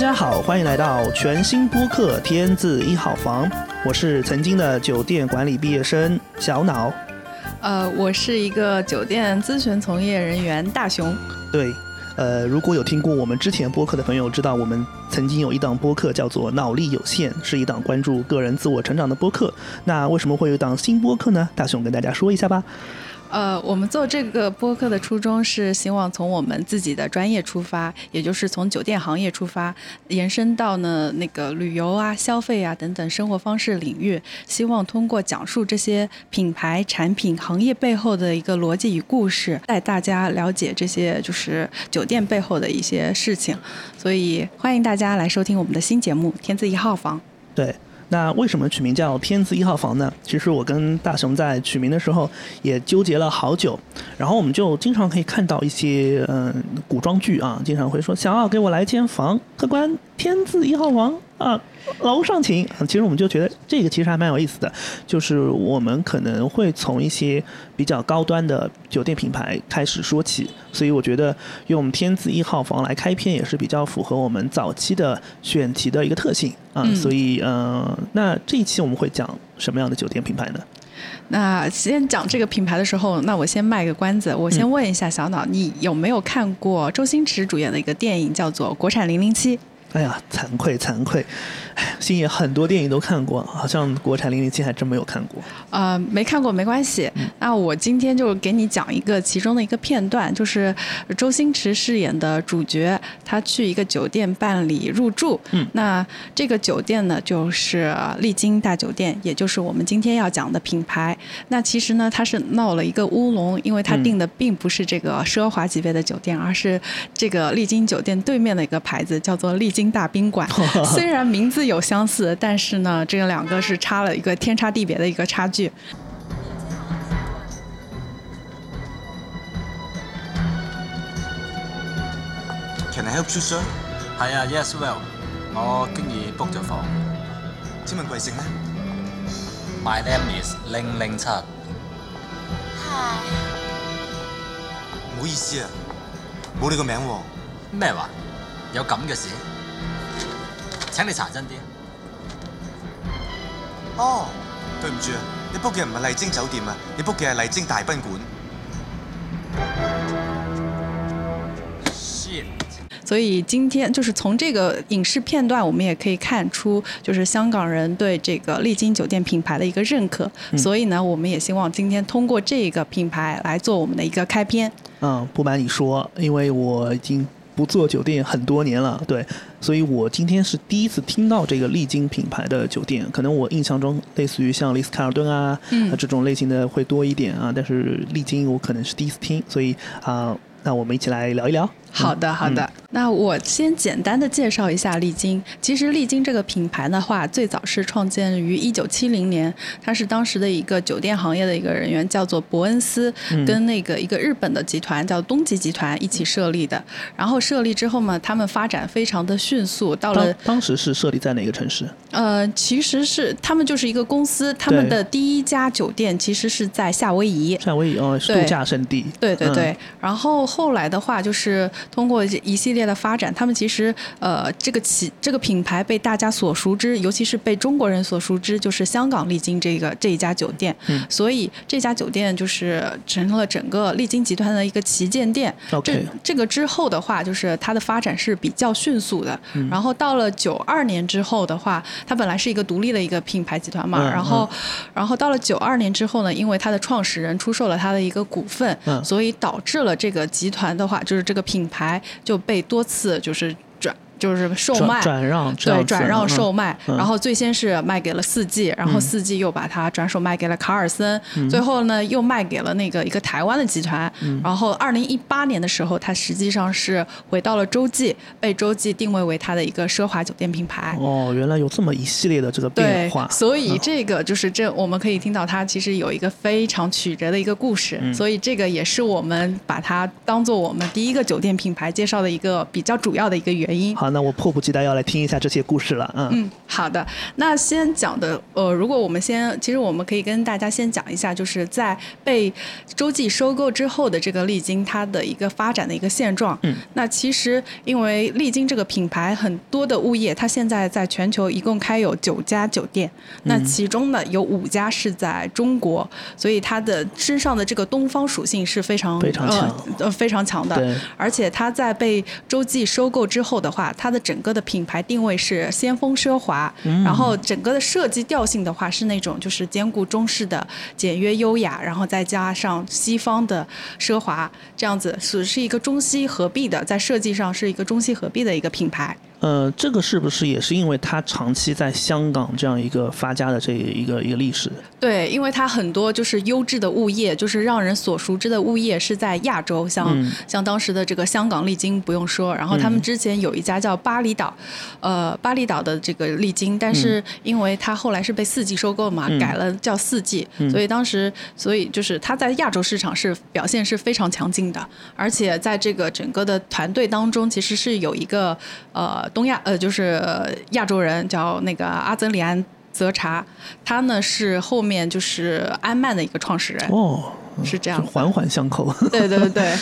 大家好，欢迎来到全新播客《天字一号房》，我是曾经的酒店管理毕业生小脑。呃，我是一个酒店咨询从业人员大熊。对，呃，如果有听过我们之前播客的朋友，知道我们曾经有一档播客叫做《脑力有限》，是一档关注个人自我成长的播客。那为什么会有一档新播客呢？大熊跟大家说一下吧。呃，我们做这个播客的初衷是希望从我们自己的专业出发，也就是从酒店行业出发，延伸到呢那个旅游啊、消费啊等等生活方式领域，希望通过讲述这些品牌、产品、行业背后的一个逻辑与故事，带大家了解这些就是酒店背后的一些事情。所以欢迎大家来收听我们的新节目《天字一号房》。对。那为什么取名叫天字一号房呢？其实我跟大雄在取名的时候也纠结了好久，然后我们就经常可以看到一些嗯古装剧啊，经常会说想要给我来间房，客官天字一号房啊。楼上请。其实我们就觉得这个其实还蛮有意思的，就是我们可能会从一些比较高端的酒店品牌开始说起，所以我觉得用天字一号房来开篇也是比较符合我们早期的选题的一个特性啊。所以嗯，那这一期我们会讲什么样的酒店品牌呢？那先讲这个品牌的时候，那我先卖个关子，我先问一下小脑，你有没有看过周星驰主演的一个电影叫做《国产零零七》？哎呀，惭愧惭愧，星爷很多电影都看过，好像国产零零七还真没有看过。呃，没看过没关系。那我今天就给你讲一个其中的一个片段，就是周星驰饰演的主角，他去一个酒店办理入住。嗯。那这个酒店呢，就是丽晶大酒店，也就是我们今天要讲的品牌。那其实呢，他是闹了一个乌龙，因为他订的并不是这个奢华级别的酒店，而是这个丽晶酒店对面的一个牌子，叫做丽晶。大宾馆 虽然名字有相似，但是呢，这两个是差了一个天差地别的一个差距。Can I help you, sir？係啊，Yes, well，我經已 book 咗房。請問貴姓呢？My name is 零零七。Hi。唔好意思啊，冇你個名喎。咩話？有咁嘅事？請你查真啲。哦，對唔住啊，你 book 嘅唔係麗晶酒店啊，你 book 嘅係麗晶大賓館。所以今天就是从这个影视片段，我们也可以看出，就是香港人对这个丽晶酒店品牌的一个认可。所以呢，我们也希望今天通过这个品牌来做我们的一个开篇。嗯，不瞒你说，因为我已经。不做酒店很多年了，对，所以我今天是第一次听到这个丽晶品牌的酒店。可能我印象中类似于像丽思卡尔顿啊，嗯，这种类型的会多一点啊，但是丽晶我可能是第一次听，所以啊，那我们一起来聊一聊。好的，好的。那我先简单的介绍一下丽晶。其实丽晶这个品牌的话，最早是创建于一九七零年，它是当时的一个酒店行业的一个人员，叫做伯恩斯，跟那个一个日本的集团叫东极集团一起设立的。然后设立之后嘛，他们发展非常的迅速，到了当时是设立在哪个城市？呃，其实是他们就是一个公司，他们的第一家酒店其实是在夏威夷。夏威夷哦，度假胜地。对对对。然后后来的话就是。通过一系列的发展，他们其实呃，这个企这个品牌被大家所熟知，尤其是被中国人所熟知，就是香港丽晶这个这一家酒店。嗯。所以这家酒店就是成了整个丽晶集团的一个旗舰店。OK。这个之后的话，就是它的发展是比较迅速的。嗯。然后到了九二年之后的话，它本来是一个独立的一个品牌集团嘛。嗯。然后，然后到了九二年之后呢，因为它的创始人出售了他的一个股份，嗯。所以导致了这个集团的话，就是这个品牌就被多次就是。就是售卖转让，对转让售卖，然后最先是卖给了四季，然后四季又把它转手卖给了卡尔森，最后呢又卖给了那个一个台湾的集团。然后二零一八年的时候，它实际上是回到了洲际，被洲际定位为它的一个奢华酒店品牌。哦，原来有这么一系列的这个变化。所以这个就是这我们可以听到它其实有一个非常曲折的一个故事。所以这个也是我们把它当做我们第一个酒店品牌介绍的一个比较主要的一个原因。好。那我迫不及待要来听一下这些故事了。嗯嗯，好的。那先讲的，呃，如果我们先，其实我们可以跟大家先讲一下，就是在被洲际收购之后的这个丽晶它的一个发展的一个现状。嗯，那其实因为丽晶这个品牌很多的物业，它现在在全球一共开有九家酒店，那其中呢有五家是在中国，所以它的身上的这个东方属性是非常非常强呃呃非常强的。对而且它在被洲际收购之后的话，它的整个的品牌定位是先锋奢华，嗯然后整个的设计调性的话是那种就是兼顾中式的简约优雅，然后再加上西方的奢华，这样子是是一个中西合璧的，在设计上是一个中西合璧的一个品牌。呃，这个是不是也是因为它长期在香港这样一个发家的这一个一个历史？对，因为它很多就是优质的物业，就是让人所熟知的物业是在亚洲，像、嗯。像当时的这个香港丽晶不用说，然后他们之前有一家叫巴厘岛，呃，巴厘岛的这个丽晶，但是因为它后来是被四季收购嘛，嗯。改了叫四季，所以当时所以就是它在亚洲市场是表现是非常强劲的，而且在这个整个的团队当中，其实是有一个呃东亚呃就是呃亚洲人叫那个阿泽里安。泽查，他呢是后面就是安曼的一个创始人，哦，是这样。环环相扣。对对对。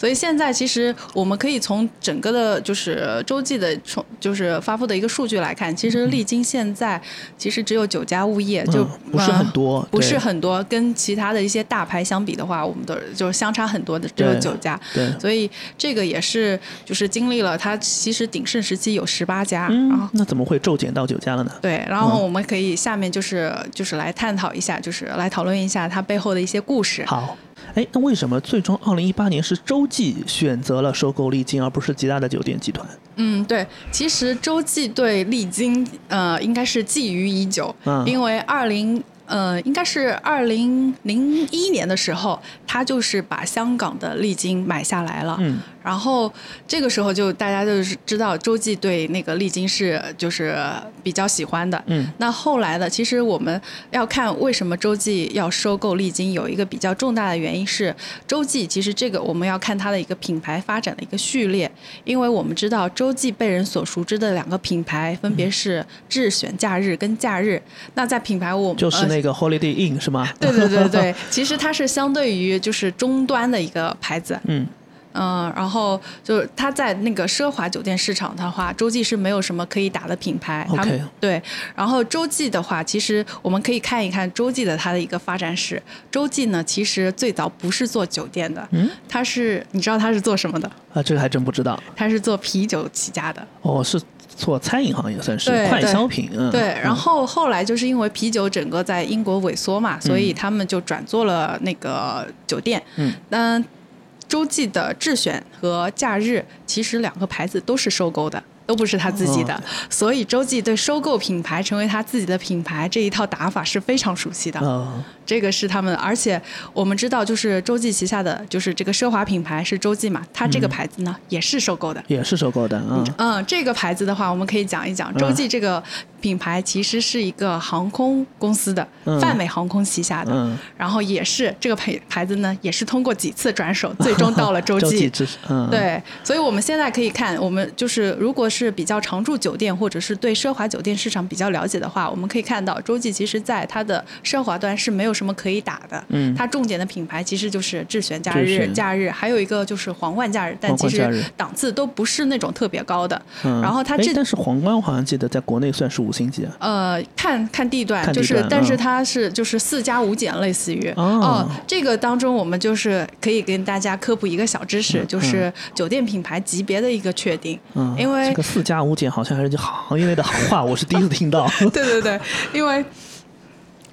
所以现在其实我们可以从整个的，就是洲际的从就是发布的一个数据来看，其实历经现在其实只有九家物业，就、嗯不是很多呃不是很多，跟其他的一些大牌相比的话，我们的就是相差很多的，只有九家。对，所以这个也是就是经历了它其实鼎盛时期有十八家，然后嗯，那怎么会骤减到九家了呢？对，然后我们可以下面就是就是来探讨一下，就是来讨论一下它背后的一些故事。好，哎，那为什么最终二零一八年是洲际选择了收购丽晶，而不是其他的酒店集团？嗯，对，其实洲际对丽晶呃应该是觊觎已久，嗯因为二零。呃，应该是二零零一年的时候，他就是把香港的丽晶买下来了。嗯，然后这个时候就大家就是知道周记对那个丽晶是就是比较喜欢的。嗯，那后来呢，其实我们要看为什么周记要收购丽晶，有一个比较重大的原因是周记其实这个我们要看它的一个品牌发展的一个序列，因为我们知道周记被人所熟知的两个品牌分别是智选假日跟假日。那在品牌我就是呃那个 Holiday Inn 是吗？对对对对，其实它是相对于就是终端的一个牌子，嗯，嗯，然后就是它在那个奢华酒店市场的话，洲际是没有什么可以打的品牌。他们 OK 对，然后洲际的话，其实我们可以看一看洲际的它的一个发展史。洲际呢，其实最早不是做酒店的，嗯，它是你知道它是做什么的？啊，这个还真不知道。它是做啤酒起家的。哦，是做餐饮行业算是快消品，嗯，对，然嗯后后来就是因为啤酒整个在英国萎缩嘛，所以他们就转做了那个酒店。嗯，那洲际的智选和假日其实两个牌子都是收购的。都不是他自己的，哦所以洲际对收购品牌成为他自己的品牌这一套打法是非常熟悉的。呃，这个是他们，而且我们知道，就是洲际旗下的就是这个奢华品牌是洲际嘛，它这个牌子呢、也是收购的。也是收购的，嗯，嗯，这个牌子的话，我们可以讲一讲，洲际这个品牌其实是一个航空公司的，嗯。泛美航空旗下的，嗯。然后也是这个牌牌子呢，也是通过几次转手，最终到了洲际。对，所以我们现在可以看，我们就是如果是比较常住酒店或者是对奢华酒店市场比较了解的话，我们可以看到洲际其实在它的奢华端是没有什么可以打的。嗯它重点的品牌其实就是智选假日、假日，还有一个就是皇冠假日，但其实档次都不是那种特别高的。嗯，然后它这哎但是皇冠我好像记得在国内算是五星级啊，呃，看看地段，就是段，但是嗯它是就是四加五减，类似于哦这个当中我们就是可以跟大家科普一个小知识，就是酒店品牌级别的一个确定，嗯，因为这个四加五减好像还是行业内的行话，我是第一次听到，对对对，因为。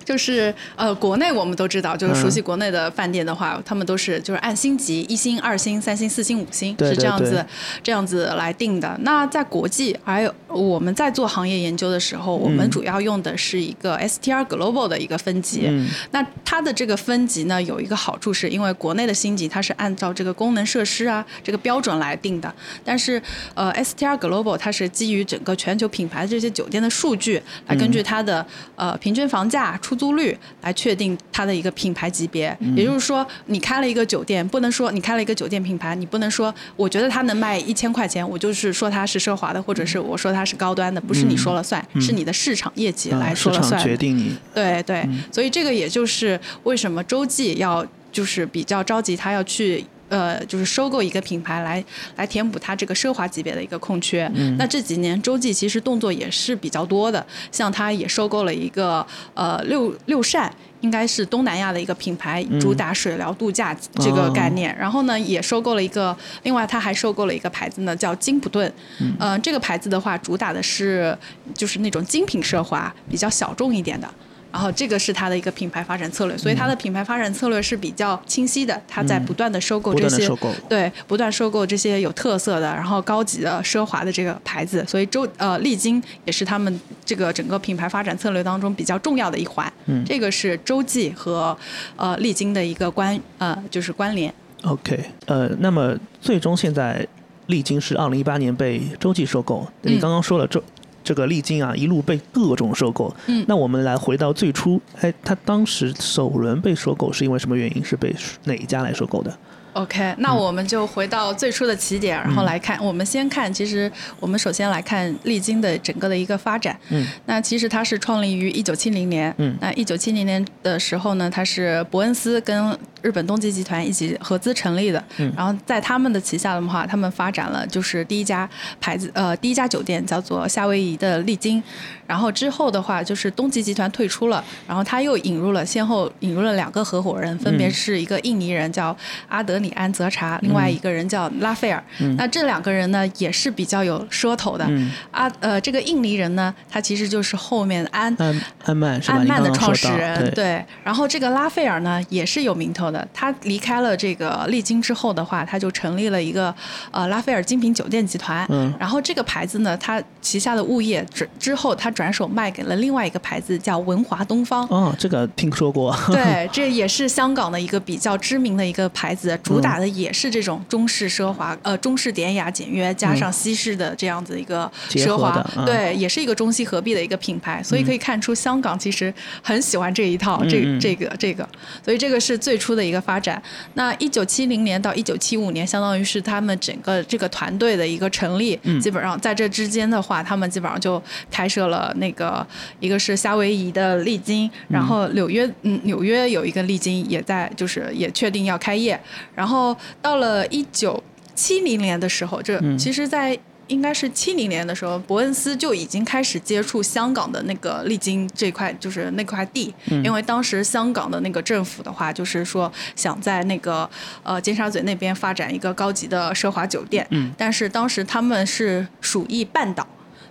就是呃，国内我们都知道，就是熟悉国内的饭店的话，他们都是就是按星级，一星、二星、三星、四星、五星是这样子对。这样子来定的。那在国际，还有我们在做行业研究的时候，我们嗯主要用的是一个 STR Global 的一个分级。嗯。那它的这个分级呢，有一个好处是因为国内的星级它是按照这个功能设施啊这个标准来定的，但是呃 STR Global 它是基于整个全球品牌的这些酒店的数据，来根据它的、呃平均房价、出租率来确定它的一个品牌级别。也就是说，你开了一个酒店，不能说你开了一个酒店品牌，你不能说我觉得它能卖一千块钱，我就是说它是奢华的，或者是我说它是高端的，不是你说了算，是你的市场业绩来说了算。决定你。对对，所以这个也就是为什么洲际要就是比较着急，他要去。呃，就是收购一个品牌来来填补它这个奢华级别的一个空缺。那这几年洲际其实动作也是比较多的，像它也收购了一个呃六六扇，应该是东南亚的一个品牌，主打水疗度假这个概念。然后呢，也收购了一个，另外它还收购了一个牌子呢，叫金普顿。嗯，这个牌子的话，主打的是就是那种精品奢华，比较小众一点的。然后这个是它的一个品牌发展策略，所以它的品牌发展策略是比较清晰的。它在不断的收购这些，对，不断收购这些有特色的，然后高级的、奢华的这个牌子。所以周呃丽晶也是他们这个整个品牌发展策略当中比较重要的一环。嗯，这个是洲际和呃丽晶的一个关呃就是关联。OK，呃，那么最终现在丽晶是二零一八年被洲际收购。你刚刚说了洲。这个历经啊，一路被各种收购。嗯，那我们来回到最初，哎，他当时首轮被收购是因为什么原因？是被哪一家来收购的？OK，那我们就回到最初的起点，然后来看。我们先看，其实我们首先来看丽晶的整个的一个发展。嗯，那其实它是创立于一九七零年。嗯，那一九七零年的时候呢，它是伯恩斯跟日本东极集团一起合资成立的。嗯，然后在他们的旗下的话，他们发展了就是第一家牌子，呃，第一家酒店叫做夏威夷的丽晶。然后之后的话，就是东极集团退出了，然后他又引入了，先后引入了两个合伙人，分别是一个印尼人叫阿德里安泽查，另外一个人叫拉斐尔。那这两个人呢，也是比较有说头的。阿呃，这个印尼人呢，他其实就是后面安安安曼安曼的创始人。对。然后这个拉斐尔呢，也是有名头的。他离开了这个丽晶之后的话，他就成立了一个呃拉斐尔精品酒店集团。嗯。然后这个牌子呢，他旗下的物业之之后他。转手卖给了另外一个牌子，叫文华东方。哦，这个听说过。对，这也是香港的一个比较知名的一个牌子，主打的也是这种中式奢华，呃，中式典雅简约，加上西式的这样子一个奢华。对，也是一个中西合璧的一个品牌，所以可以看出香港其实很喜欢这一套，这这个这个，所以这个是最初的一个发展。那一九七零年到一九七五年，相当于是他们整个这个团队的一个成立，基本上在这之间的话，他们基本上就开设了。那个一个是夏威夷的丽晶，然后纽约嗯纽约有一个丽晶也在就是也确定要开业，然后到了一九七零年的时候，这其实，在应该是七零年的时候，伯恩斯就已经开始接触香港的那个丽晶这块就是那块地，因为当时香港的那个政府的话，就是说想在那个呃尖沙咀那边发展一个高级的奢华酒店，但是当时他们是属意半岛。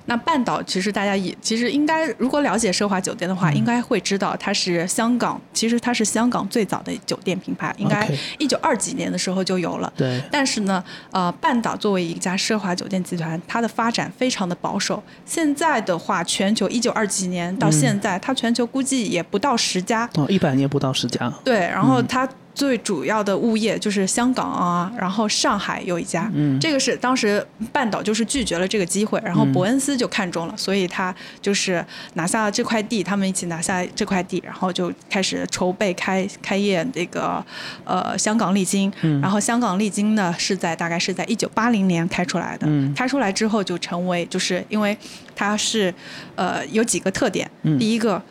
那半岛其实大家也其实应该，如果了解奢华酒店的话，应该会知道它是香港，其实它是香港最早的酒店品牌，应该一九二几年的时候就有了。对。但是呢，呃，半岛作为一家奢华酒店集团，它的发展非常的保守。现在的话，全球一九二几年到现在，它全球估计也不到十家。哦，一百年不到十家。对，然后它。最主要的物业就是香港啊，然后上海有一家，这个是当时半岛就是拒绝了这个机会，然后伯恩斯就看中了，所以他就是拿下了这块地，他们一起拿下这块地，然后就开始筹备开开业这个呃香港丽晶，然后香港丽晶呢是在大概是在一九八零年开出来的，开出来之后就成为就是因为它是呃有几个特点，第一个。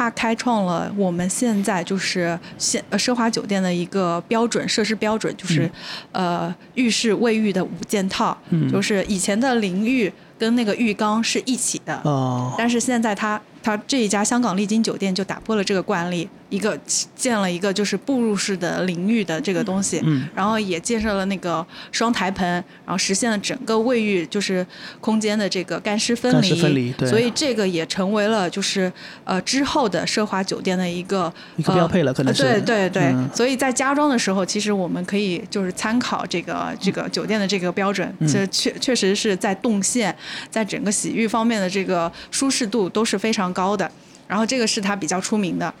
它开创了我们现在就是现奢华酒店的一个标准设施标准，就是呃浴室卫浴的五件套，就是以前的淋浴跟那个浴缸是一起的，但是现在它。他这一家香港丽晶酒店就打破了这个惯例，一个建了一个就是步入式的淋浴的这个东西，嗯。然后也建设了那个双台盆，然后实现了整个卫浴就是空间的这个干湿分离，分离，对。所以这个也成为了就是呃之后的奢华酒店的一个一个标配了，可能是。对对对，所以在家装的时候，其实我们可以就是参考这个这个酒店的这个标准，这确确实是在动线，在整个洗浴方面的这个舒适度都是非常。高的，然后这个是他比较出名的，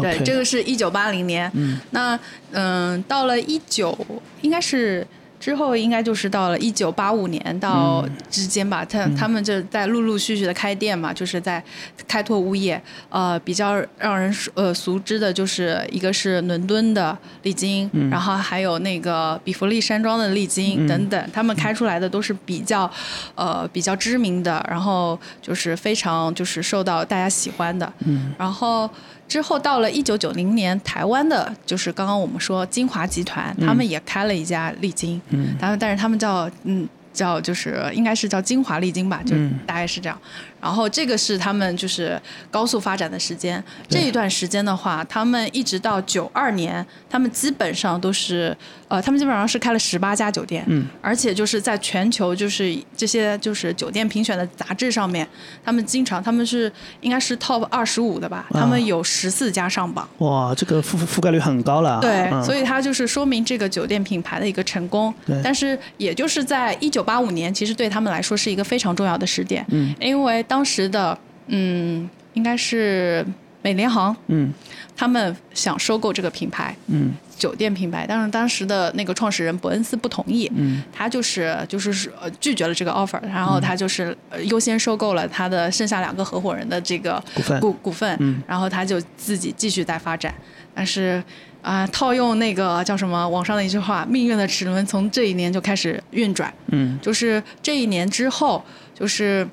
对，这个是一九八零年。嗯，那嗯，到了一九，应该是之后应该就是到了一九八五年到之间吧，他他们就在陆陆续续的开店嘛，就是在开拓物业。呃，比较让人呃熟知的就是一个是伦敦的丽晶，然后还有那个比弗利山庄的丽晶等等，他们开出来的都是比较呃比较知名的，然后就是非常就是受到大家喜欢的。嗯。然后之后到了一九九零年，台湾的就是刚刚我们说金华集团，他们也开了一家丽晶，嗯。他们但是他们叫嗯叫就是应该是叫金华丽晶吧，就嗯。大概是这样。然后这个是他们就是高速发展的时间。这一段时间的话，他们一直到九二年，他们基本上都是呃，他们基本上是开了十八家酒店，嗯而且就是在全球就是这些就是酒店评选的杂志上面，他们经常他们是应该是 top 二十五的吧，啊他们有十四家上榜。哇，这个覆覆盖率很高了。对，嗯、所以它就是说明这个酒店品牌的一个成功对。但是也就是在一九八五年，其实对他们来说是一个非常重要的时点，嗯因为当时的嗯应该是美联航，嗯。他们想收购这个品牌。嗯。酒店品牌，但是当时的那个创始人伯恩斯不同意，嗯。他就是就是呃拒绝了这个 offer，然后他就是呃优先收购了他的剩下两个合伙人的这个股份。股股份，嗯。然后他就自己继续在发展，但是啊、套用那个叫什么网上的一句话，命运的齿轮从这一年就开始运转，嗯。就是这一年之后，就是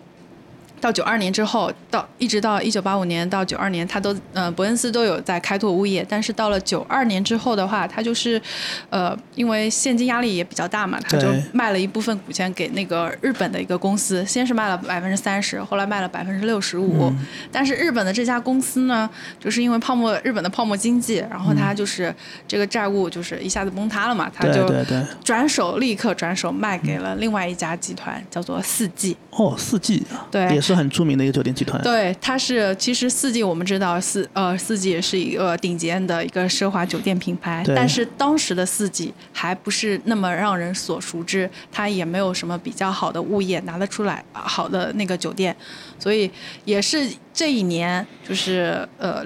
到九二年之后，到一直到一九八五年到九二年，他都呃伯恩斯都有在开拓物业，但是到了九二年之后的话，他就是呃因为现金压力也比较大嘛，他就卖了一部分股权给那个日本的一个公司，先是卖了百分之三十，后来卖了百分之六十五，但是日本的这家公司呢，就是因为泡沫日本的泡沫经济，然后他就是这个债务就是一下子崩塌了嘛，他对就对对。转手立刻转手卖给了另外一家集团，叫做四季。哦，四季啊，对也是很著名的一个酒店集团。对，它是其实四季我们知道四呃四季也是一个顶尖的一个奢华酒店品牌，但是当时的四季还不是那么让人所熟知，它也没有什么比较好的物业拿得出来啊好的那个酒店，所以也是这一年就是呃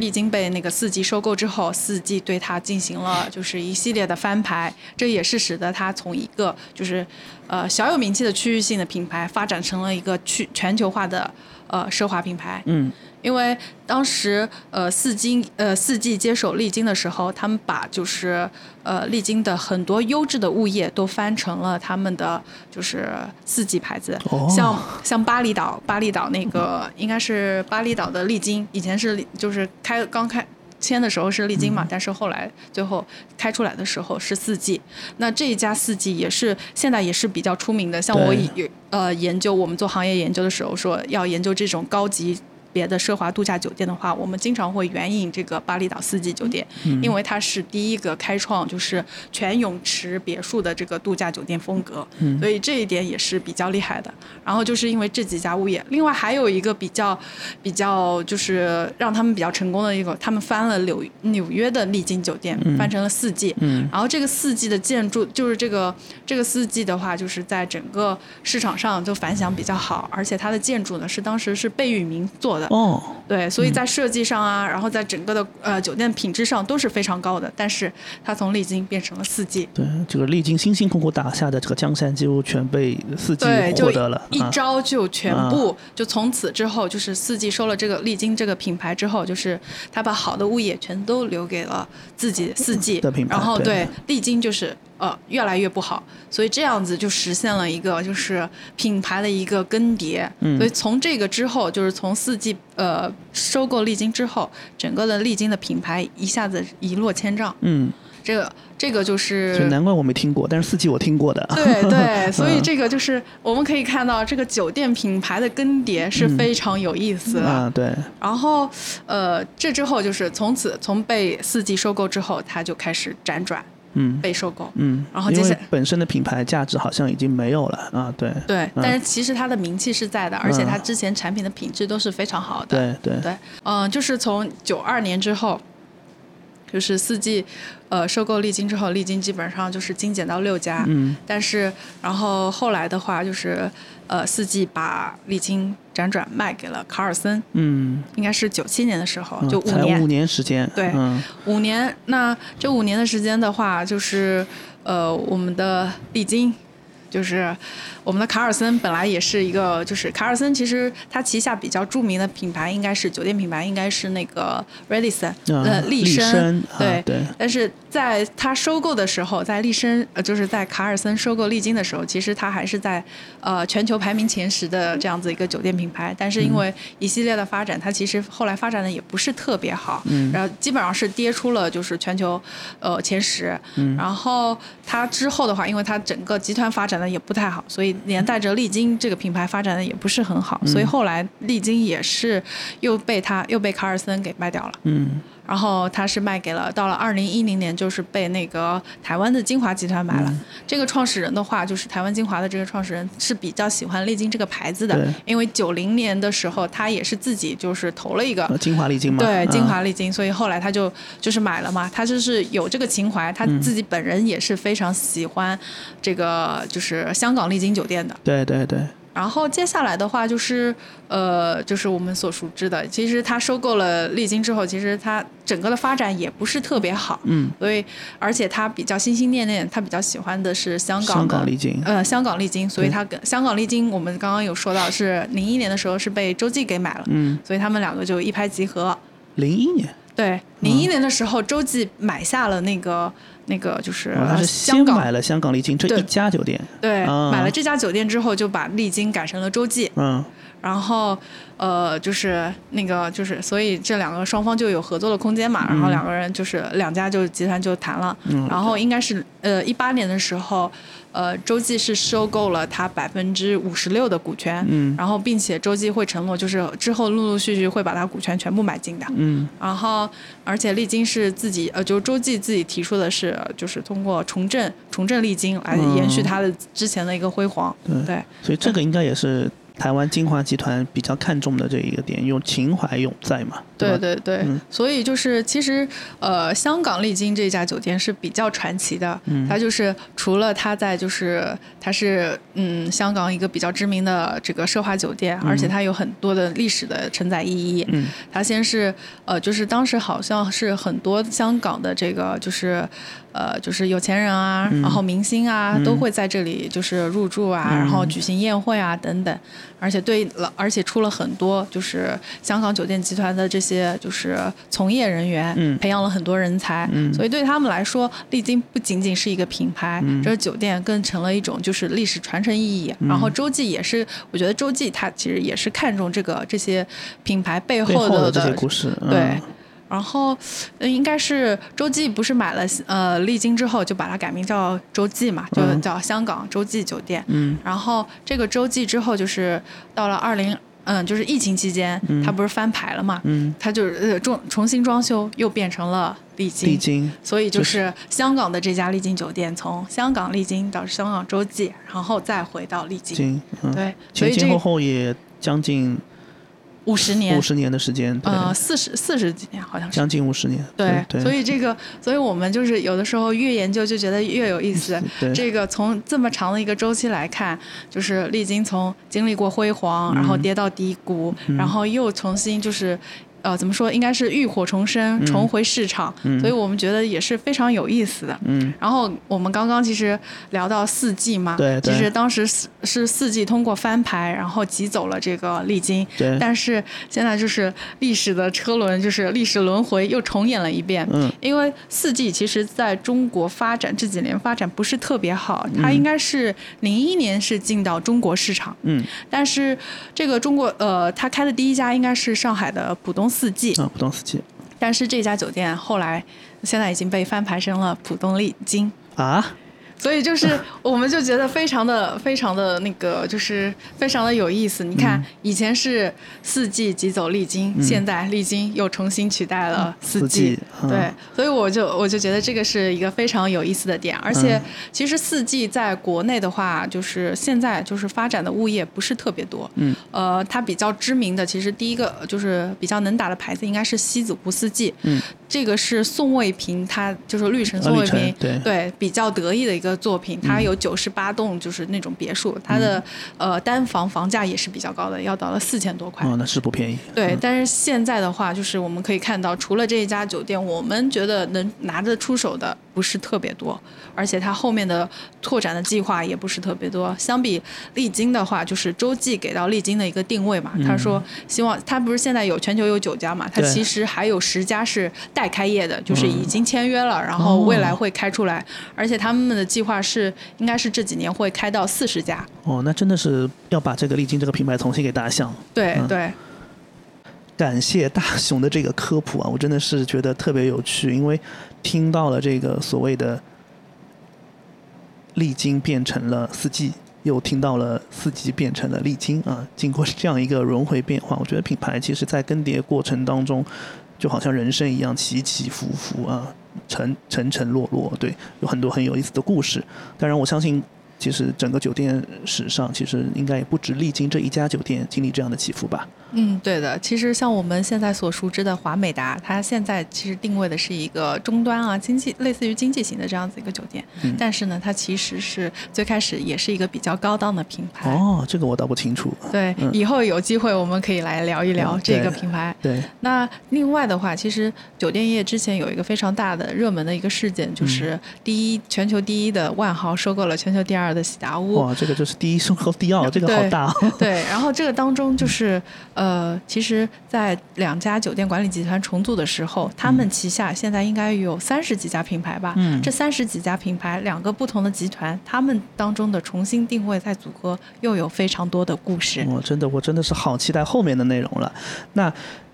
历。经被那个四季收购之后，四季对它进行了 就是一系列的翻牌，这也是使得它从一个就是呃小有名气的区域性的品牌，发展成了一个去全球化的呃奢华品牌。嗯因为当时呃四金呃四季接手丽晶的时候，他们把就是呃丽晶的很多优质的物业都翻成了他们的就是四季牌子，哦像像巴厘岛巴厘岛那个应该是巴厘岛的丽晶，以前是就是开刚开。签的时候是丽晶嘛，但是后来最后开出来的时候是四季。那这一家四季也是现在也是比较出名的，像我对以呃研究我们做行业研究的时候说要研究这种高级。别的奢华度假酒店的话，我们经常会援引这个巴厘岛四季酒店，因为它是第一个开创就是全泳池别墅的这个度假酒店风格，所以这一点也是比较厉害的。然后就是因为这几家物业，另外还有一个比较比较就是让他们比较成功的一个，他们翻了纽纽约的丽晶酒店，翻成了四季，嗯。然后这个四季的建筑，就是这个这个四季的话，就是在整个市场上就反响比较好，而且它的建筑呢是当时是贝聿铭做的，哦，对，所以在设计上啊，然后在整个的呃酒店品质上都是非常高的。但是它从丽晶变成了四季，对，这个丽晶辛辛苦苦打下的这个江山，几乎全被四季获得了。一啊。招就全部，就从此之后，就是四季收了这个丽晶这个品牌之后，就是他把好的物业全都留给了自己四季的品牌。然后对。对丽晶就是呃越来越不好，所以这样子就实现了一个就是品牌的一个更迭。嗯所以从这个之后，就是从四季呃收购丽晶之后，整个的丽晶的品牌一下子一落千丈。嗯，这个这个就是难怪我没听过，但是四季我听过的。对对，所以嗯这个就是我们可以看到，这个酒店品牌的更迭是非常有意思的。啊，对，然后，呃，这之后就是从此从被四季收购之后，它就开始辗转嗯被收购。嗯，然后接下来本身的品牌价值好像已经没有了啊，对，对，嗯但是其实它的名气是在的，而且它之前产品的品质都是非常好的。对对对，嗯、就是从九二年之后，就是四季，呃，收购丽晶之后，丽晶基本上就是精简到六家。嗯但是，然后后来的话，就是呃，四季把历经辗转卖给了卡尔森，嗯，应该是九七年的时候，就五年。五年时间，对嗯五年，那这五年的时间的话，就是呃，我们的丽晶。就是我们的卡尔森本来也是一个，就是卡尔森其实他旗下比较著名的品牌应该是酒店品牌，应该是那个 Radisson，呃，丽笙，对对。但是在他收购的时候，在丽笙呃，就是在卡尔森收购丽晶的时候，其实他还是在呃全球排名前十的这样子一个酒店品牌。但是因为一系列的发展，它其实后来发展的也不是特别好，然后基本上是跌出了就是全球呃前十。然后它之后的话，因为它整个集团发展。也不太好，所以连带着丽晶这个品牌发展的也不是很好，所以后来丽晶也是又被他又被卡尔森给卖掉了。嗯。然后他是卖给了，到了二零一零年，就是被那个台湾的金华集团买了。这个创始人的话，就是台湾金华的这个创始人是比较喜欢丽晶这个牌子的，因为九零年的时候他也是自己就是投了一个金华丽晶嘛，对金华丽晶，所以后来他就就是买了嘛，他就是有这个情怀，他自己本人也是非常喜欢这个就是香港丽晶酒店的。对对对。然后接下来的话就是，呃，就是我们所熟知的，其实他收购了丽晶之后，其实他整个的发展也不是特别好，嗯，所以而且他比较心心念念，他比较喜欢的是香港的丽晶，呃，香港丽晶，所以他跟香港丽晶，我们刚刚有说到是零一年的时候是被洲际给买了，嗯，所以他们两个就一拍即合。零一年，对，零一年的时候，周记买下了那个。那个就是香港买了香港丽晶这一家酒店，对，买了这家酒店之后就把丽晶改成了洲际，嗯，然后呃就是那个就是所以这两个双方就有合作的空间嘛，然后两个人就是两家就集团就谈了，然后应该是呃一八年的时候。呃，洲际是收购了它百分之五十六的股权，嗯，然后并且洲际会承诺，就是之后陆陆续续会把它股权全部买进的，嗯，然后而且丽晶是自己，呃，就是洲际自己提出的是，就是通过重振重振丽晶来延续它的之前的一个辉煌，对，所以这个应该也是。台湾金华集团比较看重的这一个点，有情怀永在嘛？对对对，所以就是其实呃，香港丽晶这家酒店是比较传奇的。嗯，它就是除了它在就是它是嗯香港一个比较知名的这个奢华酒店，而且它有很多的历史的承载意义。嗯，它先是呃就是当时好像是很多香港的这个就是。呃，就是有钱人啊，然后明星啊，都会在这里就是入住啊，然后举行宴会啊等等，而且对了，而且出了很多就是香港酒店集团的这些就是从业人员，培养了很多人才，所以对他们来说，丽晶不仅仅是一个品牌，这个酒店更成了一种就是历史传承意义。然后洲际也是，我觉得洲际它其实也是看重这个这些品牌背后的这些故事，对。然后，应该是洲际不是买了呃丽晶之后就把它改名叫洲际嘛，就叫香港洲际酒店。嗯。然后这个洲际之后就是到了二零嗯就是疫情期间，它不是翻牌了嘛？嗯。它就是呃重重新装修，又变成了丽晶。丽晶。所以就是香港的这家丽晶酒店，从香港丽晶到香港洲际，然后再回到丽晶。对。前前后后也将近。五十年，五十年的时间，呃，四十四十几年，好像是将近五十年。对，对所以这个，所以我们就是有的时候越研究就觉得越有意思。这个从这么长的一个周期来看，就是历经从经历过辉煌，然后跌到低谷，然后又重新就是。呃，怎么说？应该是浴火重生，重回市场，所以我们觉得也是非常有意思的。嗯。然后我们刚刚其实聊到四季嘛，对其实当时是是四季通过翻牌，然后挤走了这个丽晶。对。但是现在就是历史的车轮，就是历史轮回又重演了一遍。嗯。因为四季其实在中国发展这几年发展不是特别好，它应该是零一年是进到中国市场。嗯。但是这个中国呃，它开的第一家应该是上海的浦东。四季啊，浦东四季。但是这家酒店后来现在已经被翻牌成了浦东丽晶啊。所以就是，我们就觉得非常的、非常的那个，就是非常的有意思。你看，以前是四季挤走丽晶，现在丽晶又重新取代了四季。对，所以我就我就觉得这个是一个非常有意思的点。而且，其实四季在国内的话，就是现在就是发展的物业不是特别多。嗯。呃，它比较知名的，其实第一个就是比较能打的牌子，应该是西子湖四季。嗯。这个是宋卫平，他就是绿城宋卫平，对比较得意的一个作品。他有九十八栋，就是那种别墅，它的呃单房房价也是比较高的，要到了四千多块。哦，那是不便宜。对，但是现在的话，就是我们可以看到，除了这一家酒店，我们觉得能拿得出手的不是特别多，而且它后面的拓展的计划也不是特别多。相比丽晶的话，就是洲际给到丽晶的一个定位嘛，他说希望他不是现在有全球有九家嘛，他其实还有十家是待开业的，就是已经签约了，然后未来会开出来，而且他们的计划是应该是这几年会开到四十家。哦，那真的是要把这个丽晶这个品牌重新给打响。对对。感谢大熊的这个科普啊，我真的是觉得特别有趣，因为听到了这个所谓的丽晶变成了四季，又听到了四季变成了丽晶啊，经过这样一个轮回变化，我觉得品牌其实在更迭过程当中，就好像人生一样起起伏伏啊，沉沉沉落落，对，有很多很有意思的故事。当然，我相信。其实整个酒店史上，其实应该也不止历经这一家酒店经历这样的起伏吧。嗯，对的。其实像我们现在所熟知的华美达，它现在其实定位的是一个终端啊，经济类似于经济型的这样子一个酒店。嗯。但是呢，它其实是最开始也是一个比较高档的品牌。哦，这个我倒不清楚。对，以后有机会我们可以来聊一聊这个品牌。对。那另外的话，其实酒店业之前有一个非常大的热门的一个事件，就是第一全球第一的万豪收购了全球第二。的喜达屋哇，这个就是第一声和第二，这个好大。对，然后这个当中就是呃，其实，在两家酒店管理集团重组的时候，他们旗下现在应该有三十几家品牌吧？嗯，这三十几家品牌，两个不同的集团，他们当中的重新定位再组合，又有非常多的故事。我真的，我真的是好期待后面的内容了。那。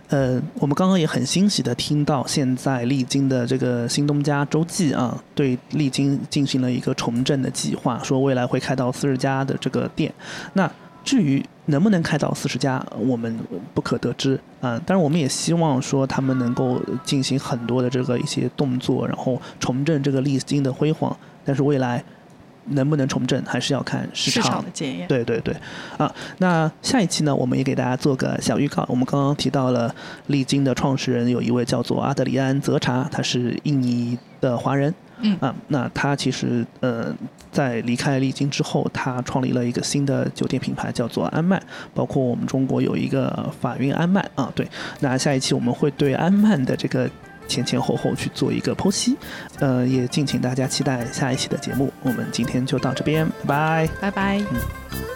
呃，我们刚刚也很欣喜的听到，现在丽晶的这个新东家洲际啊，对丽晶进行了一个重振的计划，说未来会开到四十家的这个店。那至于能不能开到四十家，我们不可得知啊。当然，我们也希望说他们能够进行很多的这个一些动作，然后重振这个丽晶的辉煌。但是未来。能不能重振，还是要看市场的检验。对对对，啊，那下一期呢，我们也给大家做个小预告。我们刚刚提到了丽晶的创始人有一位叫做阿德里安·泽查，他是印尼的华人。嗯啊，那他其实呃，在离开丽晶之后，他创立了一个新的酒店品牌，叫做安曼。包括我们中国有一个法运安曼啊，对。那下一期我们会对安曼的这个。前前后后去做一个剖析，呃，也敬请大家期待下一期的节目。我们今天就到这边，拜拜，拜拜。嗯。